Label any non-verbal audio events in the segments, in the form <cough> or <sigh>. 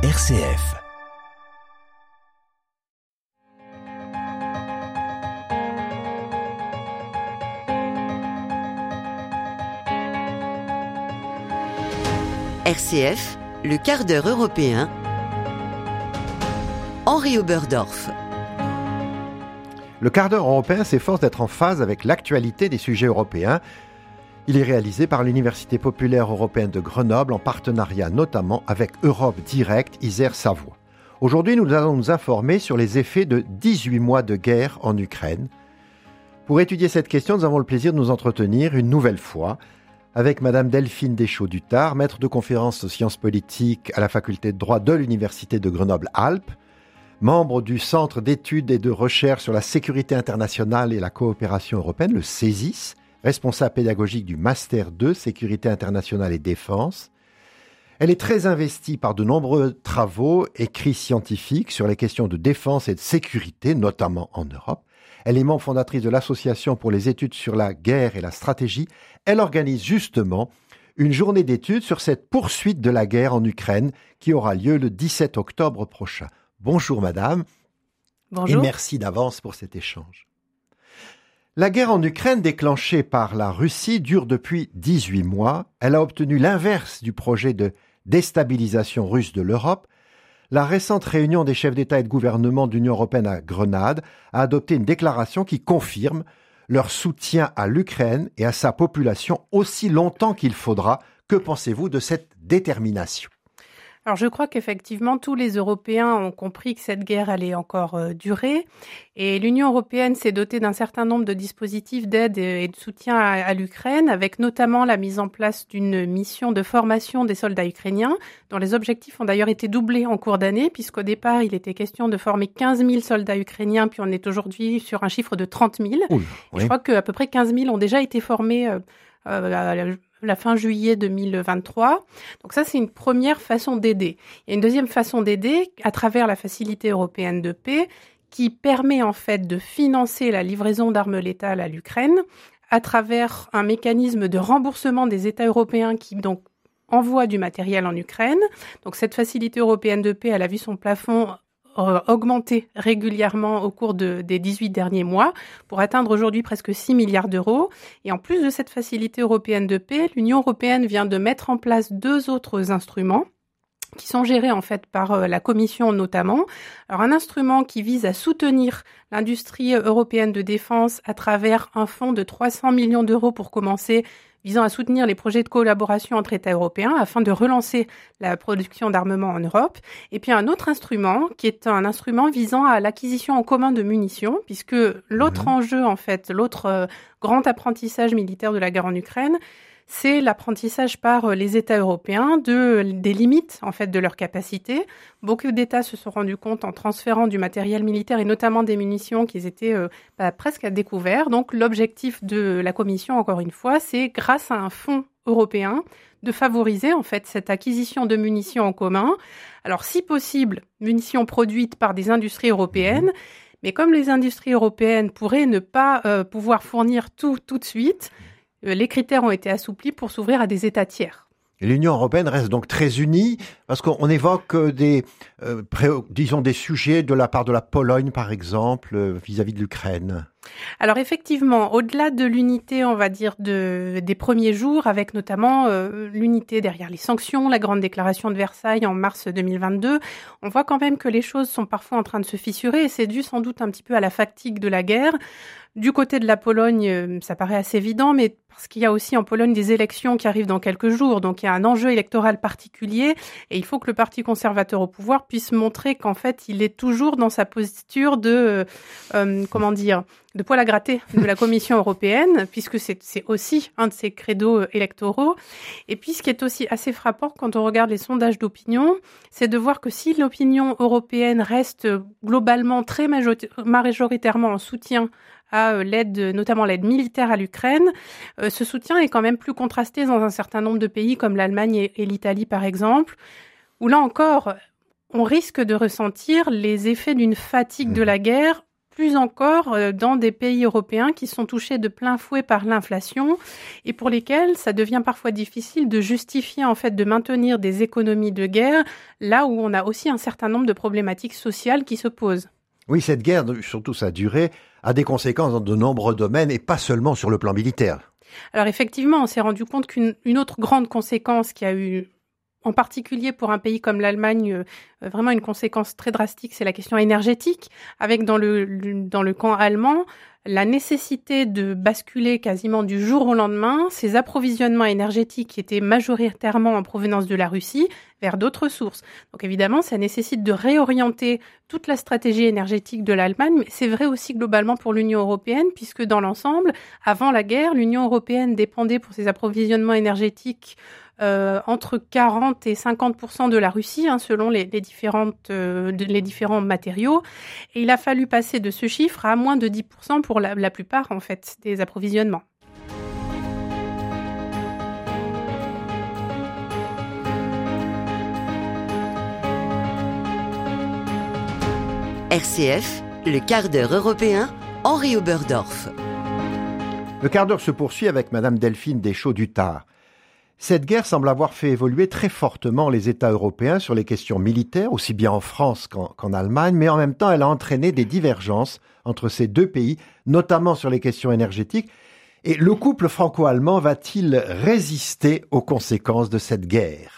RCF. RCF, le quart d'heure européen. Henri Oberdorf. Le quart d'heure européen s'efforce d'être en phase avec l'actualité des sujets européens. Il est réalisé par l'Université populaire européenne de Grenoble en partenariat notamment avec Europe Direct Isère Savoie. Aujourd'hui, nous allons nous informer sur les effets de 18 mois de guerre en Ukraine. Pour étudier cette question, nous avons le plaisir de nous entretenir une nouvelle fois avec Madame Delphine Deschaux-Dutard, maître de conférence sciences politiques à la faculté de droit de l'Université de Grenoble-Alpes, membre du Centre d'études et de recherche sur la sécurité internationale et la coopération européenne, le CESIS, responsable pédagogique du Master 2 Sécurité internationale et défense. Elle est très investie par de nombreux travaux écrits scientifiques sur les questions de défense et de sécurité, notamment en Europe. Elle est membre fondatrice de l'Association pour les études sur la guerre et la stratégie. Elle organise justement une journée d'études sur cette poursuite de la guerre en Ukraine qui aura lieu le 17 octobre prochain. Bonjour madame. Bonjour. Et merci d'avance pour cet échange. La guerre en Ukraine déclenchée par la Russie dure depuis 18 mois. Elle a obtenu l'inverse du projet de déstabilisation russe de l'Europe. La récente réunion des chefs d'État et de gouvernement de l'Union européenne à Grenade a adopté une déclaration qui confirme leur soutien à l'Ukraine et à sa population aussi longtemps qu'il faudra. Que pensez-vous de cette détermination? Alors je crois qu'effectivement tous les Européens ont compris que cette guerre allait encore euh, durer et l'Union européenne s'est dotée d'un certain nombre de dispositifs d'aide et de soutien à, à l'Ukraine avec notamment la mise en place d'une mission de formation des soldats ukrainiens dont les objectifs ont d'ailleurs été doublés en cours d'année puisqu'au départ il était question de former 15 000 soldats ukrainiens puis on est aujourd'hui sur un chiffre de 30 000. Oula, oui. Je crois qu'à peu près 15 000 ont déjà été formés euh, euh, la fin juillet 2023. Donc ça, c'est une première façon d'aider. Il y a une deuxième façon d'aider à travers la facilité européenne de paix qui permet en fait de financer la livraison d'armes létales à l'Ukraine à travers un mécanisme de remboursement des États européens qui donc envoient du matériel en Ukraine. Donc cette facilité européenne de paix, elle a vu son plafond augmenté régulièrement au cours de, des 18 derniers mois pour atteindre aujourd'hui presque 6 milliards d'euros. Et en plus de cette facilité européenne de paix, l'Union européenne vient de mettre en place deux autres instruments qui sont gérés en fait par euh, la Commission notamment. Alors un instrument qui vise à soutenir l'industrie européenne de défense à travers un fonds de 300 millions d'euros pour commencer visant à soutenir les projets de collaboration entre États européens afin de relancer la production d'armement en Europe. Et puis un autre instrument qui est un instrument visant à l'acquisition en commun de munitions, puisque l'autre Mhm. enjeu, en fait, l'autre euh, grand apprentissage militaire de la guerre en Ukraine, c'est l'apprentissage par euh, les États européens de, des limites en fait de leur capacité. Beaucoup d'États se sont rendus compte en transférant du matériel militaire et notamment des munitions qu'ils étaient euh, bah, presque à découvert. Donc l'objectif de la Commission, encore une fois, c'est grâce à un fonds européen de favoriser en fait cette acquisition de munitions en commun. Alors si possible, munitions produites par des industries européennes. Mais comme les industries européennes pourraient ne pas euh, pouvoir fournir tout tout de suite, les critères ont été assouplis pour s'ouvrir à des États tiers. L'Union européenne reste donc très unie parce qu'on évoque euh, des, euh, disons, des sujets de la part de la Pologne, par exemple, euh, vis-à-vis de l'Ukraine. Alors effectivement, au-delà de l'unité, on va dire, de, des premiers jours, avec notamment l'unité derrière les sanctions, la grande déclaration de Versailles en mars 2022, on voit quand même que les choses sont parfois en train de se fissurer et c'est dû sans doute un petit peu à la fatigue de la guerre. Du côté de la Pologne, ça paraît assez évident, mais parce qu'il y a aussi en Pologne des élections qui arrivent dans quelques jours, donc il y a un enjeu électoral particulier il faut que le Parti conservateur au pouvoir puisse montrer qu'en fait il est toujours dans sa posture de, euh, euh, comment dire, de poil à gratter de la <laughs> Commission européenne, puisque c'est aussi un de ses credos euh, électoraux. Et puis, ce qui est aussi assez frappant quand on regarde les sondages d'opinion, c'est de voir que si l'opinion européenne reste globalement très majorita- majoritairement en soutien à l'aide, notamment l'aide militaire à l'Ukraine, euh, ce soutien est quand même plus contrasté dans un certain nombre de pays comme l'Allemagne et, et l'Italie, par exemple, où là encore, on risque de ressentir les effets d'une fatigue de Mhm. la guerre plus encore euh, dans des pays européens qui sont touchés de plein fouet par l'inflation et pour lesquels ça devient parfois difficile de justifier en fait de maintenir des économies de guerre là où on a aussi un certain nombre de problématiques sociales qui se posent. Oui, cette guerre, surtout sa durée, a des conséquences dans de nombreux domaines et pas seulement sur le plan militaire. Alors effectivement, on s'est rendu compte qu'une autre grande conséquence qui a eu en particulier pour un pays comme l'Allemagne, euh, vraiment une conséquence très drastique, c'est la question énergétique, avec dans le, dans le camp allemand la nécessité de basculer quasiment du jour au lendemain ces approvisionnements énergétiques qui étaient majoritairement en provenance de la Russie vers d'autres sources. Donc évidemment, ça nécessite de réorienter toute la stratégie énergétique de l'Allemagne, mais c'est vrai aussi globalement pour l'Union européenne, puisque dans l'ensemble, avant la guerre, l'Union européenne dépendait pour ses approvisionnements énergétiques euh, entre 40 et 50% de la Russie, hein, selon les, les différentes, euh, les différents matériaux. Et il a fallu passer de ce chiffre à moins de 10% pour la, la plupart en fait des approvisionnements. RCF, le quart d'heure européen, Henri Oberdorf. Le quart d'heure se poursuit avec Madame Delphine Deschaux-Dutard. Cette guerre semble avoir fait évoluer très fortement les États européens sur les questions militaires, aussi bien en France qu'en Allemagne, mais en même temps elle a entraîné des divergences entre ces deux pays, notamment sur les questions énergétiques. Et le couple franco-allemand va-t-il résister aux conséquences de cette guerre?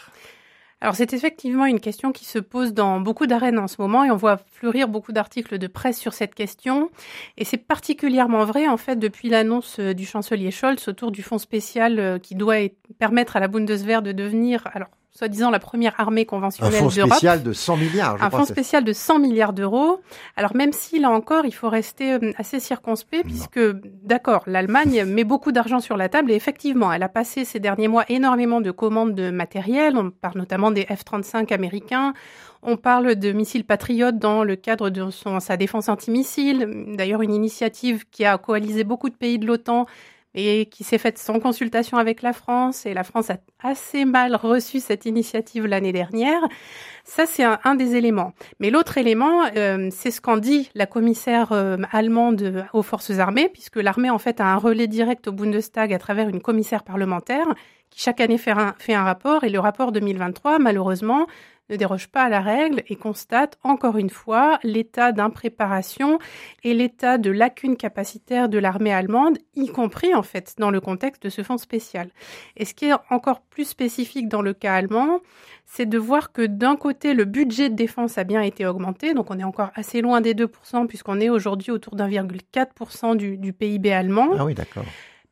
Alors c'est effectivement une question qui se pose dans beaucoup d'arènes en ce moment et on voit fleurir beaucoup d'articles de presse sur cette question. Et c'est particulièrement vrai en fait depuis l'annonce euh, du chancelier Scholz autour du fonds spécial euh, qui doit permettre à la Bundeswehr de devenir alors soi-disant la première armée conventionnelle d'Europe. Un fonds spécial de 100 milliards, je Un fonds spécial de 100 milliards d'euros. Alors même si, là encore, il faut rester euh, assez circonspect, puisque, d'accord, l'Allemagne <laughs> met beaucoup d'argent sur la table, et effectivement, elle a passé ces derniers mois énormément de commandes de matériel, on parle notamment des F-35 américains, on parle de missiles patriotes dans le cadre de son, sa défense antimissile, d'ailleurs une initiative qui a coalisé beaucoup de pays de l'OTAN et qui s'est faite sans consultation avec la France, et la France a assez mal reçu cette initiative l'année dernière. Ça, c'est un, des éléments. Mais l'autre élément, euh, c'est ce qu'en dit la commissaire euh, allemande aux forces armées, puisque l'armée, en fait, a un relais direct au Bundestag à travers une commissaire parlementaire qui chaque année fait un, rapport, et le rapport 2023, malheureusement, ne déroge pas à la règle et constate encore une fois l'état d'impréparation et l'état de lacune capacitaire de l'armée allemande, y compris en fait dans le contexte de ce fonds spécial. Et ce qui est encore plus spécifique dans le cas allemand, c'est de voir que d'un côté, le budget de défense a bien été augmenté, donc on est encore assez loin des 2%, puisqu'on est aujourd'hui autour d'1,4% du, du PIB allemand. Ah oui, d'accord.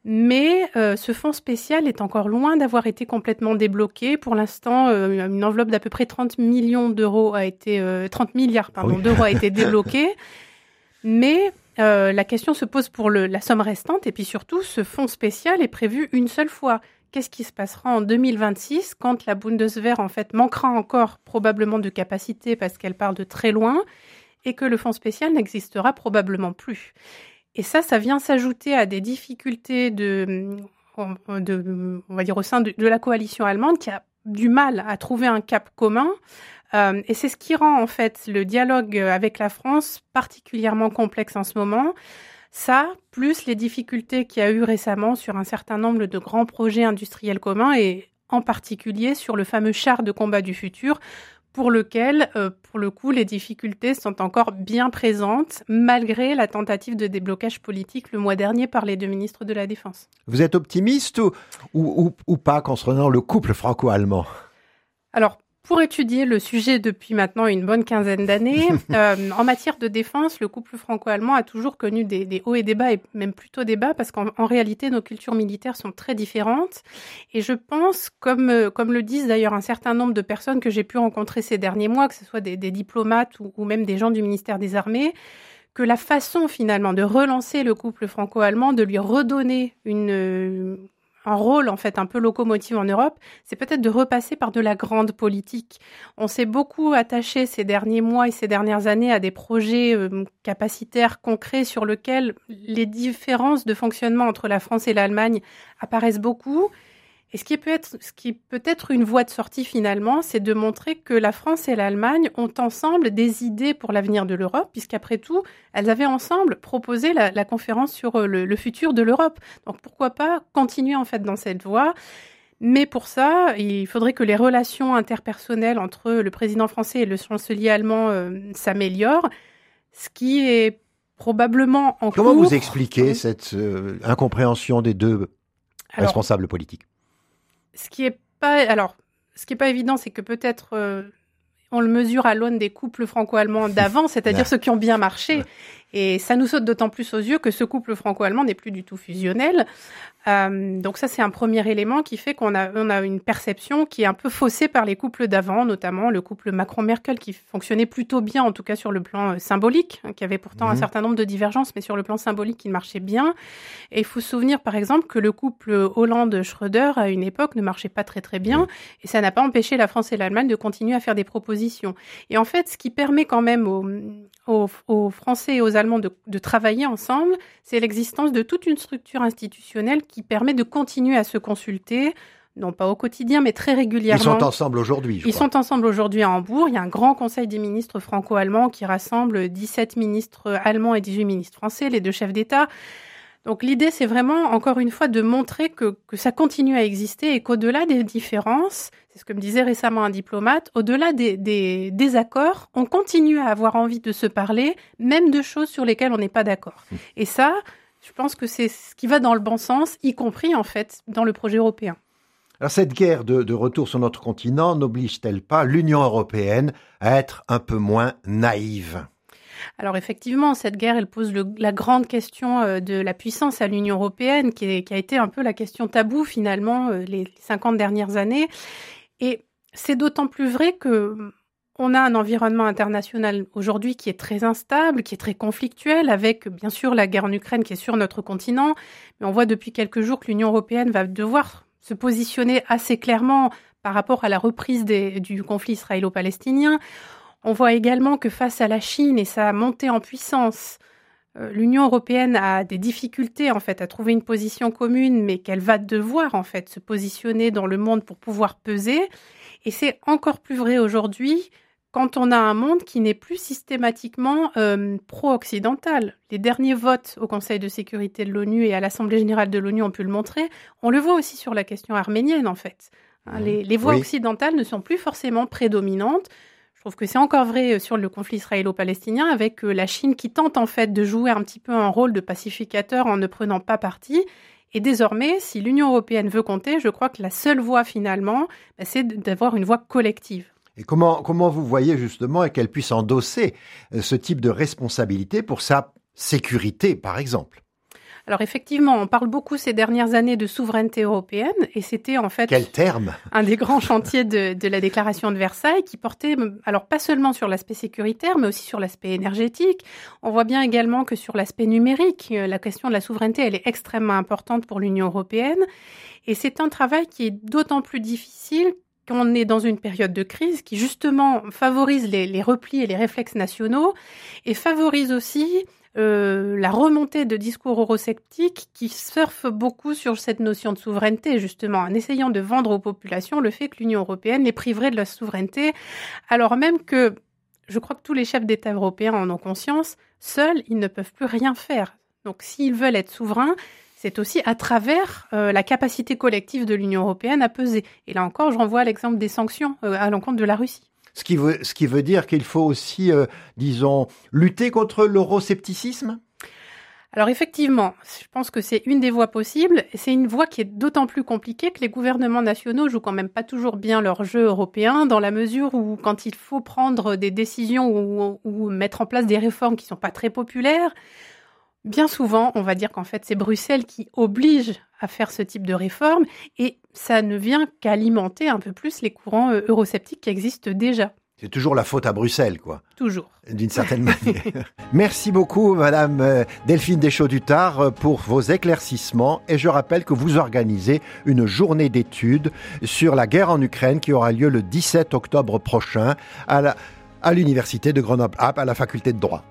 Mais euh, ce fonds spécial est encore loin d'avoir été complètement débloqué. Pour l'instant, euh, une enveloppe d'à peu près 30 millions d'euros a été 30 euh, milliards pardon d'euros a été <laughs> débloquée. Mais la question se pose pour le, la somme restante et puis surtout, ce fonds spécial est prévu une seule fois. Qu'est-ce qui se passera en 2026 quand la Bundeswehr en fait manquera encore probablement de capacité parce qu'elle part de très loin et que le fonds spécial n'existera probablement plus? Et ça, ça vient s'ajouter à des difficultés de, dire, au sein de, la coalition allemande qui a du mal à trouver un cap commun. Euh, et c'est ce qui rend en fait le dialogue avec la France particulièrement complexe en ce moment. Ça, plus les difficultés qu'il y a eu récemment sur un certain nombre de grands projets industriels communs et en particulier sur le fameux char de combat du futur, pour lequel, euh, pour le coup, les difficultés sont encore bien présentes, malgré la tentative de déblocage politique le mois dernier par les deux ministres de la Défense. Vous êtes optimiste ou, ou, ou pas concernant le couple franco-allemand? Alors, pour étudier le sujet depuis maintenant une bonne quinzaine d'années, <laughs> euh, en matière de défense, le couple franco-allemand a toujours connu des, hauts et des bas, et même plutôt des bas, parce qu'en réalité, nos cultures militaires sont très différentes. Et je pense, comme, euh, comme le disent d'ailleurs un certain nombre de personnes que j'ai pu rencontrer ces derniers mois, que ce soit des, diplomates ou, ou même des gens du ministère des Armées, que la façon finalement de relancer le couple franco-allemand, de lui redonner une, un rôle en fait un peu locomotive en Europe, c'est peut-être de repasser par de la grande politique. On s'est beaucoup attaché ces derniers mois et ces dernières années à des projets euh, capacitaires concrets sur lesquels les différences de fonctionnement entre la France et l'Allemagne apparaissent beaucoup. Et ce qui peut être, ce qui peut être une voie de sortie finalement, c'est de montrer que la France et l'Allemagne ont ensemble des idées pour l'avenir de l'Europe, puisqu'après tout, elles avaient ensemble proposé la, la conférence sur euh, le, le futur de l'Europe. Donc pourquoi pas continuer en fait dans cette voie? Mais pour ça, il faudrait que les relations interpersonnelles entre le président français et le chancelier allemand euh, s'améliorent, ce qui est probablement en Comment cours. vous expliquez cette euh, incompréhension des deux Alors, responsables politiques? Ce qui est pas alors ce qui est pas évident c'est que peut-être euh, on le mesure à l'aune des couples franco-allemands d'avant c'est-à-dire ceux qui ont bien marché. Et ça nous saute d'autant plus aux yeux que ce couple franco-allemand n'est plus du tout fusionnel Euh, donc ça c'est un premier élément qui fait qu'on a on a une perception qui est un peu faussée par les couples d'avant notamment le couple Macron-Merkel qui fonctionnait plutôt bien en tout cas sur le plan euh, symbolique hein, qui avait pourtant un Mhm. certain nombre de divergences mais sur le plan symbolique il marchait bien et il faut se souvenir, par exemple, que le couple Hollande-Schröder, à une époque, ne marchait pas très très bien, et ça n'a pas empêché la France et l'Allemagne de continuer à faire des propositions. Et en fait, ce qui permet quand même aux, aux, aux Français et aux Allemands de, de travailler ensemble, c'est l'existence de toute une structure institutionnelle qui permet de continuer à se consulter, non pas au quotidien, mais très Ils régulièrement. sont ensemble aujourd'hui, Ils crois. sont ensemble aujourd'hui à Hambourg. Il y a un grand conseil des ministres franco-allemands qui rassemble 17 ministres allemands et 18 ministres français, les deux chefs d'État. Donc l'idée, c'est vraiment, encore une fois, de montrer que, que ça continue à exister et qu'au-delà des différences, c'est ce que me disait récemment un diplomate, au-delà des, des désaccords, on continue à avoir envie de se parler, même de choses sur lesquelles on n'est pas d'accord. Et ça, je pense que c'est ce qui va dans le bon sens, y compris, en fait, dans le projet européen. Alors cette guerre de, de retour sur notre continent n'oblige-t-elle pas l'Union européenne à être un peu moins naïve? Alors effectivement, cette guerre, elle pose la grande question euh, de la puissance à l'Union européenne, qui, a été un peu la question taboue finalement euh, les 50 dernières années. Et c'est d'autant plus vrai que hum, on a un environnement international aujourd'hui qui est très instable, qui est très conflictuel, avec bien sûr la guerre en Ukraine qui est sur notre continent, mais on voit depuis quelques jours que l'Union européenne va devoir se positionner assez clairement par rapport à la reprise du conflit israélo-palestinien. On voit également que face à la Chine et sa montée en puissance, euh, l'Union européenne a des difficultés en fait à trouver une position commune, mais qu'elle va devoir en fait se positionner dans le monde pour pouvoir peser. Et c'est encore plus vrai aujourd'hui quand on a un monde qui n'est plus systématiquement euh, pro-occidental. Les derniers votes au Conseil de sécurité de l'ONU et à l'Assemblée générale de l'ONU ont pu le montrer. On le voit aussi sur la question arménienne en fait. Hein, Les, les voix Oui. occidentales ne sont plus forcément prédominantes. Je trouve que c'est encore vrai euh, sur le conflit israélo-palestinien avec euh, la Chine qui tente en fait de jouer un petit peu un rôle de pacificateur en ne prenant pas parti. Et désormais, si l'Union européenne veut compter, je crois que la seule voie finalement, bah, c'est d'avoir une voie collective. Et comment, comment vous voyez justement qu'elle puisse endosser euh, ce type de responsabilité pour sa sécurité, par exemple? Alors effectivement, on parle beaucoup ces dernières années de souveraineté européenne et c'était en fait Quel terme un des grands chantiers de, de la déclaration de Versailles qui portait, alors pas seulement sur l'aspect sécuritaire, mais aussi sur l'aspect énergétique. On voit bien également que sur l'aspect numérique, euh, la question de la souveraineté, elle est extrêmement importante pour l'Union européenne. Et c'est un travail qui est d'autant plus difficile qu'on est dans une période de crise qui justement favorise les, les replis et les réflexes nationaux et favorise aussi euh, la remontée de discours eurosceptiques qui surfent beaucoup sur cette notion de souveraineté, justement, en essayant de vendre aux populations le fait que l'Union européenne les priverait de la souveraineté, alors même que je crois que tous les chefs d'État européens en ont conscience, seuls, ils ne peuvent plus rien faire. Donc s'ils veulent être souverains, c'est aussi à travers euh, la capacité collective de l'Union européenne à peser. Et là encore, je renvoie à l'exemple des sanctions euh, à l'encontre de la Russie. Ce qui, veut, dire qu'il faut aussi, euh, disons, lutter contre l'euroscepticisme? Alors effectivement, je pense que c'est une des voies possibles. C'est une voie qui est d'autant plus compliquée que les gouvernements nationaux jouent quand même pas toujours bien leur jeu européen, dans la mesure où quand il faut prendre des décisions ou, mettre en place des réformes qui sont pas très populaires, bien souvent, on va dire qu'en fait c'est Bruxelles qui oblige à faire ce type de réforme, et ça ne vient qu'alimenter un peu plus les courants euh, eurosceptiques qui existent déjà, C'est toujours la faute à Bruxelles, quoi, toujours. d'une certaine manière. <laughs> Merci beaucoup, Madame euh, Delphine Deschaux-Dutard, euh, pour vos éclaircissements. Et je rappelle que vous organisez une journée d'études sur la guerre en Ukraine qui aura lieu le 17 octobre prochain à l'Université de Grenoble-Alpes, à la faculté de droit.